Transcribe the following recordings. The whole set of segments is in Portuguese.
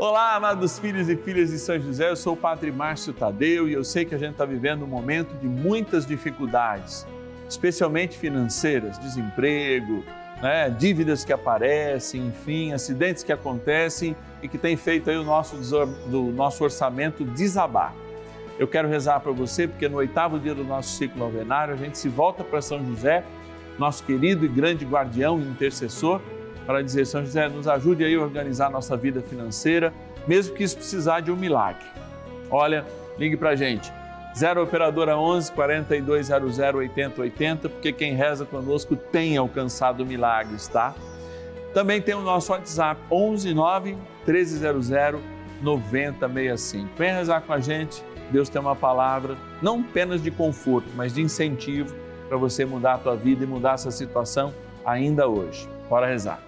Olá, amados filhos e filhas de São José, eu sou o Padre Márcio Tadeu e eu sei que a gente está vivendo um momento de muitas dificuldades, especialmente financeiras, desemprego, né, dívidas que aparecem, enfim, acidentes que acontecem e que tem feito aí o nosso, do nosso orçamento desabar. Eu quero rezar para você porque no oitavo dia do nosso ciclo novenário a gente se volta para São José, nosso querido e grande guardião e intercessor para dizer, São José, nos ajude aí a organizar nossa vida financeira, mesmo que isso precisar de um milagre. Olha, ligue para a gente, 0 Operadora 11 4200 8080, porque quem reza conosco tem alcançado milagres, tá? Também tem o nosso WhatsApp, 11 9 1300 9065. Vem rezar com a gente, Deus tem uma palavra, não apenas de conforto, mas de incentivo para você mudar a tua vida e mudar essa situação ainda hoje. Bora rezar.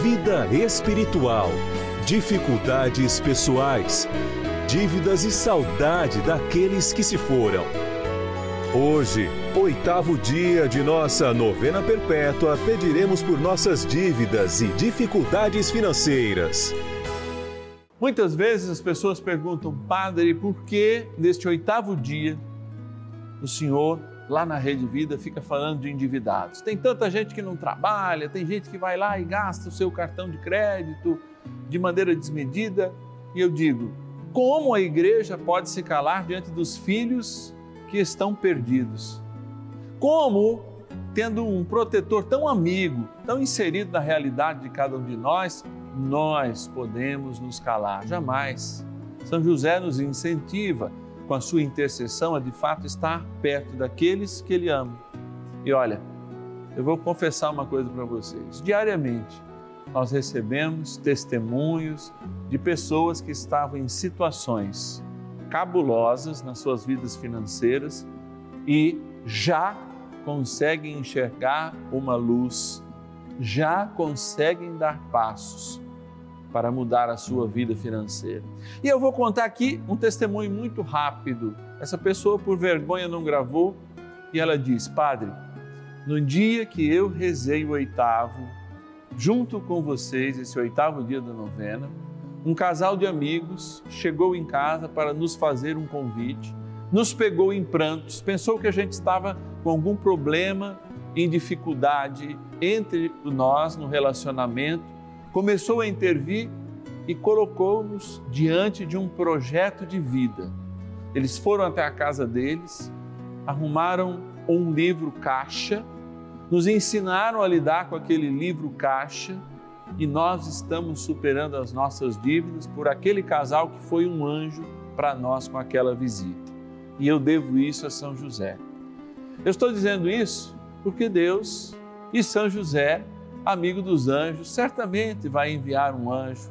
vida espiritual, dificuldades pessoais, dívidas e saudade daqueles que se foram. Hoje, oitavo dia de nossa novena perpétua, pediremos por nossas dívidas e dificuldades financeiras. Muitas vezes as pessoas perguntam, Padre, por que neste oitavo dia o Senhor lá na Rede Vida fica falando de endividados. Tem tanta gente que não trabalha, tem gente que vai lá e gasta o seu cartão de crédito de maneira desmedida. E eu digo, como a igreja pode se calar diante dos filhos que estão perdidos? Como, tendo um protetor tão amigo, tão inserido na realidade de cada um de nós, nós podemos nos calar? Jamais. São José nos incentiva com a sua intercessão, a de fato estar perto daqueles que Ele ama. E olha, eu vou confessar uma coisa para vocês. Diariamente, nós recebemos testemunhos de pessoas que estavam em situações cabulosas nas suas vidas financeiras e já conseguem enxergar uma luz, já conseguem dar passos para mudar a sua vida financeira. E eu vou contar aqui um testemunho muito rápido. Essa pessoa, por vergonha, não gravou e ela diz: Padre, no dia que eu rezei o oitavo, junto com vocês, esse oitavo dia da novena, um casal de amigos chegou em casa para nos fazer um convite, nos pegou em prantos, pensou que a gente estava com algum problema, em dificuldade entre nós no relacionamento começou a intervir e colocou-nos diante de um projeto de vida. Eles foram até a casa deles, arrumaram um livro caixa, nos ensinaram a lidar com aquele livro caixa e nós estamos superando as nossas dívidas por aquele casal que foi um anjo para nós com aquela visita. E eu devo isso a São José. Eu estou dizendo isso porque Deus e São José amigo dos anjos, certamente vai enviar um anjo.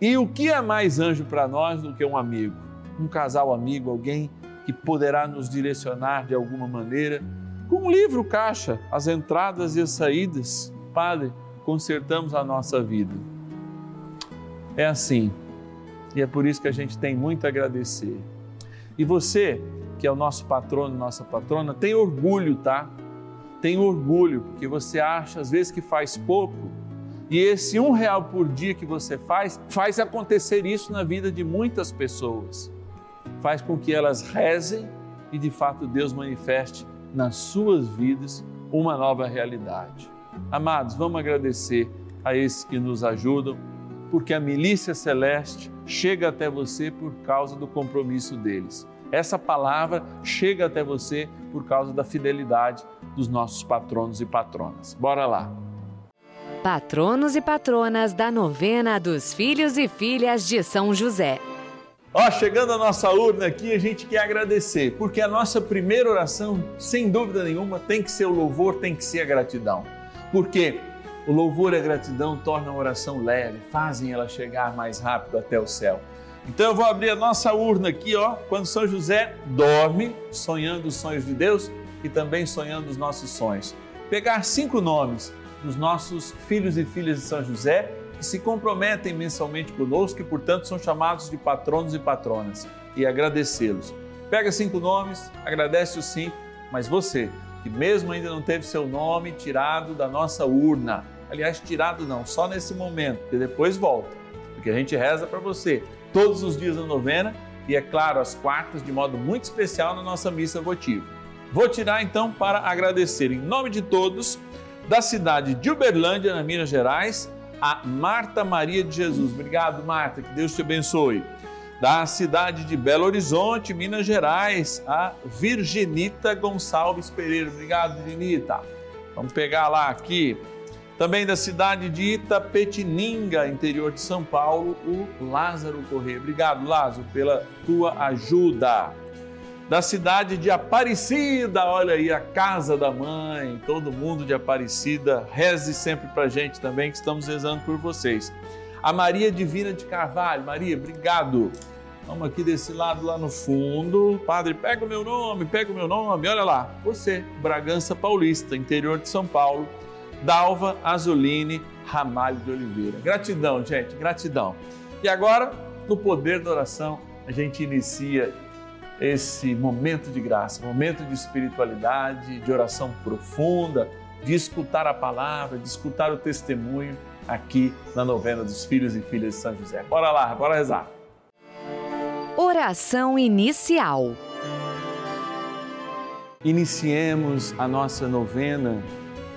E o que é mais anjo para nós do que um amigo? Um casal amigo, alguém que poderá nos direcionar de alguma maneira. Com um livro caixa, as entradas e as saídas, Padre, consertamos a nossa vida. É assim. E é por isso que a gente tem muito a agradecer. E você, que é o nosso patrono, nossa patrona, tem orgulho, tá? Tem orgulho, porque você acha às vezes que faz pouco, e esse um real por dia que você faz, faz acontecer isso na vida de muitas pessoas. Faz com que elas rezem e de fato Deus manifeste nas suas vidas uma nova realidade. Amados, vamos agradecer a esses que nos ajudam, porque a milícia celeste chega até você por causa do compromisso deles. Essa palavra chega até você por causa da fidelidade dos nossos patronos e patronas. Bora lá. Patronos e patronas da novena dos filhos e filhas de São José. Ó, chegando a nossa urna aqui, a gente quer agradecer, porque a nossa primeira oração, sem dúvida nenhuma, tem que ser o louvor, tem que ser a gratidão. Porque o louvor e a gratidão tornam a oração leve, fazem ela chegar mais rápido até o céu. Então eu vou abrir a nossa urna aqui, ó, quando São José dorme, sonhando os sonhos de Deus e também sonhando os nossos sonhos. Pegar cinco nomes dos nossos filhos e filhas de São José que se comprometem mensalmente conosco e, portanto, são chamados de patronos e patronas e agradecê-los. Pega cinco nomes, agradece os cinco, mas você, que mesmo ainda não teve seu nome tirado da nossa urna, aliás, tirado não, só nesse momento, e depois volta, porque a gente reza para você todos os dias da novena e, é claro, às quartas, de modo muito especial na nossa missa votiva. Vou tirar então para agradecer em nome de todos, da cidade de Uberlândia, na Minas Gerais, a Marta Maria de Jesus. Obrigado, Marta, que Deus te abençoe. Da cidade de Belo Horizonte, Minas Gerais, a Virginita Gonçalves Pereira. Obrigado, Virginita. Vamos pegar lá aqui também da cidade de Itapetininga, interior de São Paulo, o Lázaro Corrêa. Obrigado, Lázaro, pela tua ajuda. Da cidade de Aparecida, olha aí a casa da mãe, todo mundo de Aparecida, reze sempre para gente também, que estamos rezando por vocês. A Maria Divina de Carvalho, Maria, obrigado. Vamos aqui desse lado, lá no fundo. Padre, pega o meu nome, pega o meu nome, olha lá. Você, Bragança Paulista, interior de São Paulo Dalva Azuline Ramalho de Oliveira. Gratidão, gente, gratidão. E agora, no poder da oração, a gente inicia esse momento de graça, momento de espiritualidade, de oração profunda, de escutar a palavra, de escutar o testemunho aqui na novena dos filhos e filhas de São José. Bora lá, bora rezar. Oração inicial. Iniciemos a nossa novena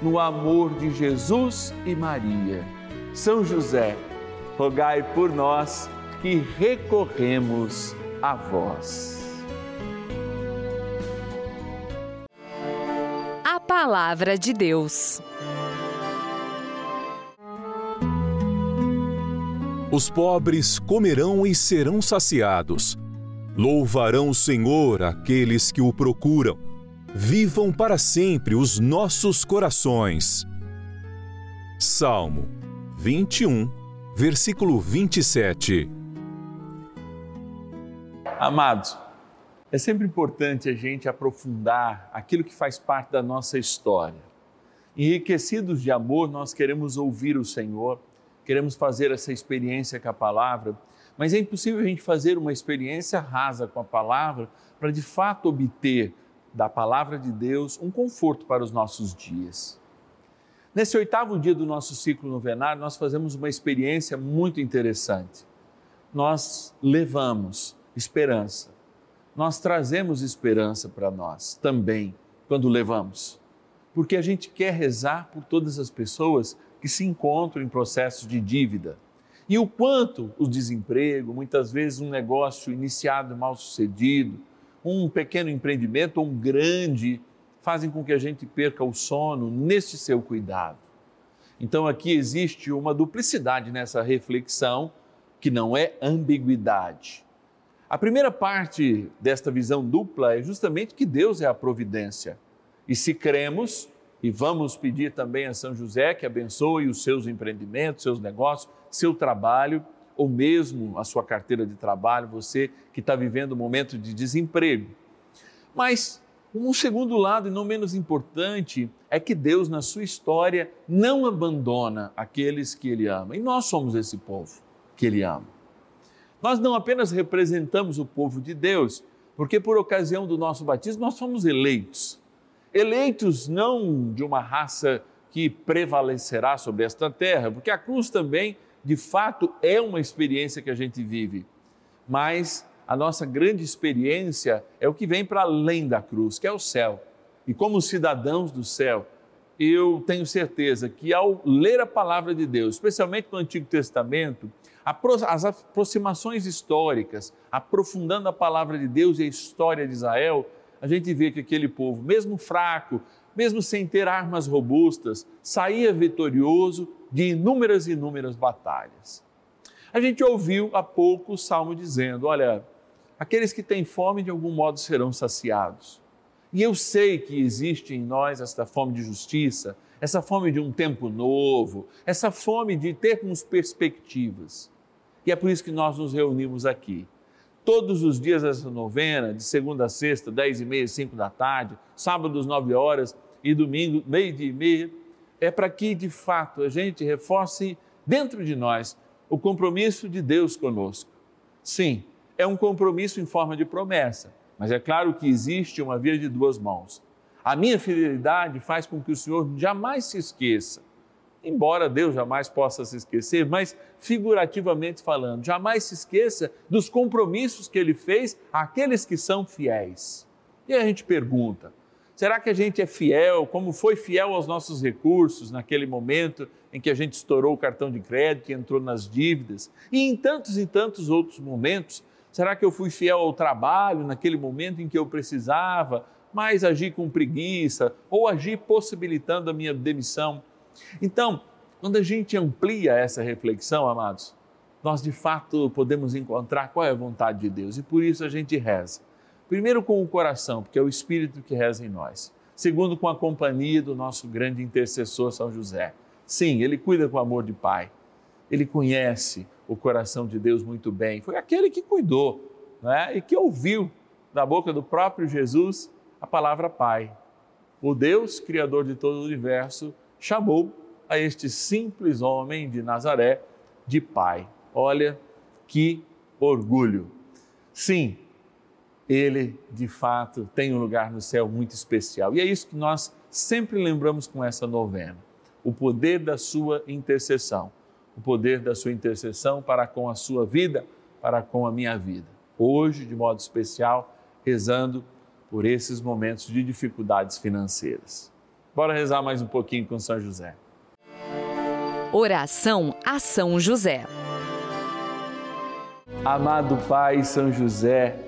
no amor de Jesus e Maria. São José, rogai por nós que recorremos a vós. A Palavra de Deus. Os pobres comerão e serão saciados. Louvarão o Senhor aqueles que o procuram. Vivam para sempre os nossos corações. Salmo 21, versículo 27. Amados, é sempre importante a gente aprofundar aquilo que faz parte da nossa história. Enriquecidos de amor, nós queremos ouvir o Senhor, queremos fazer essa experiência com a palavra, mas é impossível a gente fazer uma experiência rasa com a palavra para de fato obter da palavra de Deus um conforto para os nossos dias. Nesse oitavo dia do nosso ciclo novenário, nós fazemos uma experiência muito interessante. Nós levamos esperança. Nós trazemos esperança para nós também quando levamos, porque a gente quer rezar por todas as pessoas que se encontram em processos de dívida. E o quanto o desemprego, muitas vezes um negócio iniciado mal sucedido, um pequeno empreendimento ou um grande, fazem com que a gente perca o sono neste seu cuidado. Então aqui existe uma duplicidade nessa reflexão que não é ambiguidade. A primeira parte desta visão dupla é justamente que Deus é a providência. E se cremos, e vamos pedir também a São José que abençoe os seus empreendimentos, seus negócios, seu trabalho, ou mesmo a sua carteira de trabalho, você que está vivendo um momento de desemprego. Mas um segundo lado, e não menos importante, é que Deus, na sua história, não abandona aqueles que Ele ama. E nós somos esse povo que Ele ama. Nós não apenas representamos o povo de Deus, porque por ocasião do nosso batismo nós somos eleitos. Eleitos não de uma raça que prevalecerá sobre esta terra, porque a cruz também, de fato, é uma experiência que a gente vive. Mas a nossa grande experiência é o que vem para além da cruz, que é o céu. E como cidadãos do céu, eu tenho certeza que ao ler a palavra de Deus, especialmente no Antigo Testamento, as aproximações históricas, aprofundando a palavra de Deus e a história de Israel, a gente vê que aquele povo, mesmo fraco, mesmo sem ter armas robustas, saía vitorioso de inúmeras e inúmeras batalhas. A gente ouviu há pouco o salmo dizendo: olha, aqueles que têm fome de algum modo serão saciados. E eu sei que existe em nós esta fome de justiça, essa fome de um tempo novo, essa fome de termos perspectivas. E é por isso que nós nos reunimos aqui. Todos os dias dessa novena, de segunda a sexta, dez e meia, cinco da tarde, sábados, nove horas e domingo, meio dia e meia, é para que, de fato, a gente reforce dentro de nós o compromisso de Deus conosco. Sim, é um compromisso em forma de promessa, mas é claro que existe uma via de duas mãos. A minha fidelidade faz com que o Senhor jamais se esqueça embora Deus jamais possa se esquecer, mas figurativamente falando, jamais se esqueça dos compromissos que ele fez àqueles que são fiéis. E a gente pergunta: será que a gente é fiel, como foi fiel aos nossos recursos naquele momento em que a gente estourou o cartão de crédito e entrou nas dívidas? E em tantos e tantos outros momentos, será que eu fui fiel ao trabalho naquele momento em que eu precisava, mas agi com preguiça ou agi possibilitando a minha demissão? Então, quando a gente amplia essa reflexão, amados, nós de fato podemos encontrar qual é a vontade de Deus e por isso a gente reza. Primeiro com o coração, porque é o Espírito que reza em nós. Segundo, com a companhia do nosso grande intercessor São José. Sim, ele cuida com amor de pai. Ele conhece o coração de Deus muito bem. Foi aquele que cuidou né? e que ouviu da boca do próprio Jesus a palavra Pai. O Deus, Criador de todo o universo, chamou a este simples homem de Nazaré de pai. Olha que orgulho. Sim, ele de fato tem um lugar no céu muito especial. E é isso que nós sempre lembramos com essa novena: o poder da sua intercessão, o poder da sua intercessão para com a sua vida, para com a minha vida. Hoje, de modo especial, rezando por esses momentos de dificuldades financeiras. Bora rezar mais um pouquinho com São José. Oração a São José. Amado Pai São José,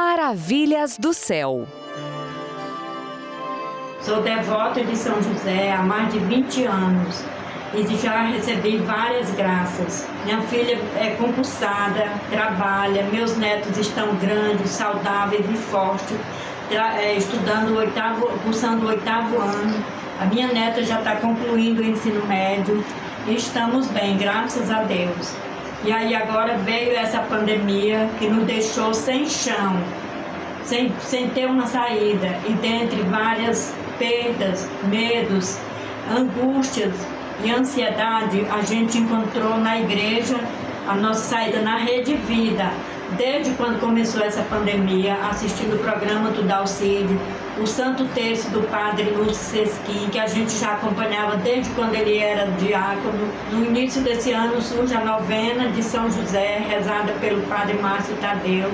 Maravilhas do céu. Sou devota de São José há mais de 20 anos e já recebi várias graças. Minha filha é concursada, trabalha, meus netos estão grandes, saudáveis e fortes, é, estudando oitavo, cursando o oitavo ano. A minha neta já está concluindo o ensino médio e estamos bem, graças a Deus. E aí agora veio essa pandemia que nos deixou sem chão, sem, sem ter uma saída, e dentre várias perdas, medos, angústias, e ansiedade a gente encontrou na igreja a nossa saída na Rede Vida, desde quando começou essa pandemia, assistindo o programa do Dalcide, o Santo Terço do Padre Lúcio Sesquim, que a gente já acompanhava desde quando ele era diácono. No início desse ano surge a novena de São José, rezada pelo Padre Márcio Tadeu,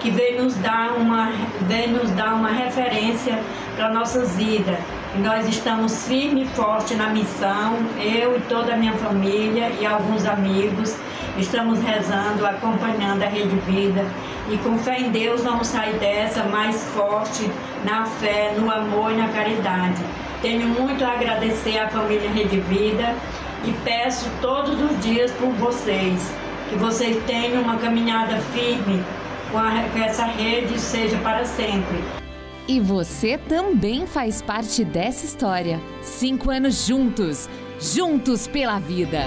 que veio nos dar uma, veio nos dar uma referência para nossas vidas e nós estamos firme e forte na missão, eu e toda a minha família e alguns amigos. Estamos rezando, acompanhando a Rede Vida e com fé em Deus vamos sair dessa mais forte na fé, no amor e na caridade. Tenho muito a agradecer à família Rede Vida e peço todos os dias por vocês, que vocês tenham uma caminhada firme com, a, com essa rede seja para sempre. E você também faz parte dessa história. Cinco anos juntos, juntos pela vida.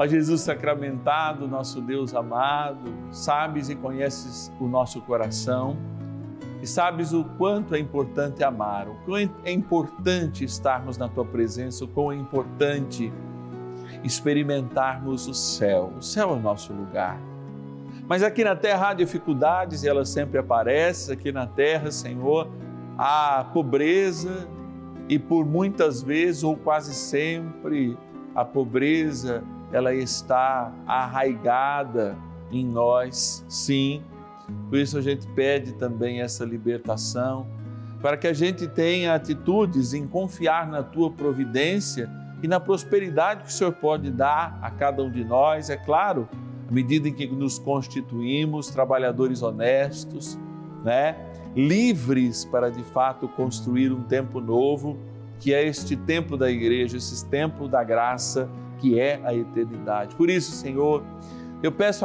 Ó Jesus sacramentado, nosso Deus amado, sabes e conheces o nosso coração e sabes o quanto é importante amar, o quanto é importante estarmos na tua presença, o quão é importante experimentarmos o céu. O céu é o nosso lugar. Mas aqui na terra há dificuldades e elas sempre aparecem. Aqui na terra, Senhor, há pobreza e por muitas vezes ou quase sempre a pobreza ela está arraigada em nós, sim. Por isso a gente pede também essa libertação, para que a gente tenha atitudes em confiar na tua providência e na prosperidade que o Senhor pode dar a cada um de nós, é claro à medida em que nos constituímos trabalhadores honestos, né? livres para de fato construir um tempo novo, que é este tempo da igreja, esse tempo da graça, que é a eternidade. Por isso, Senhor, eu peço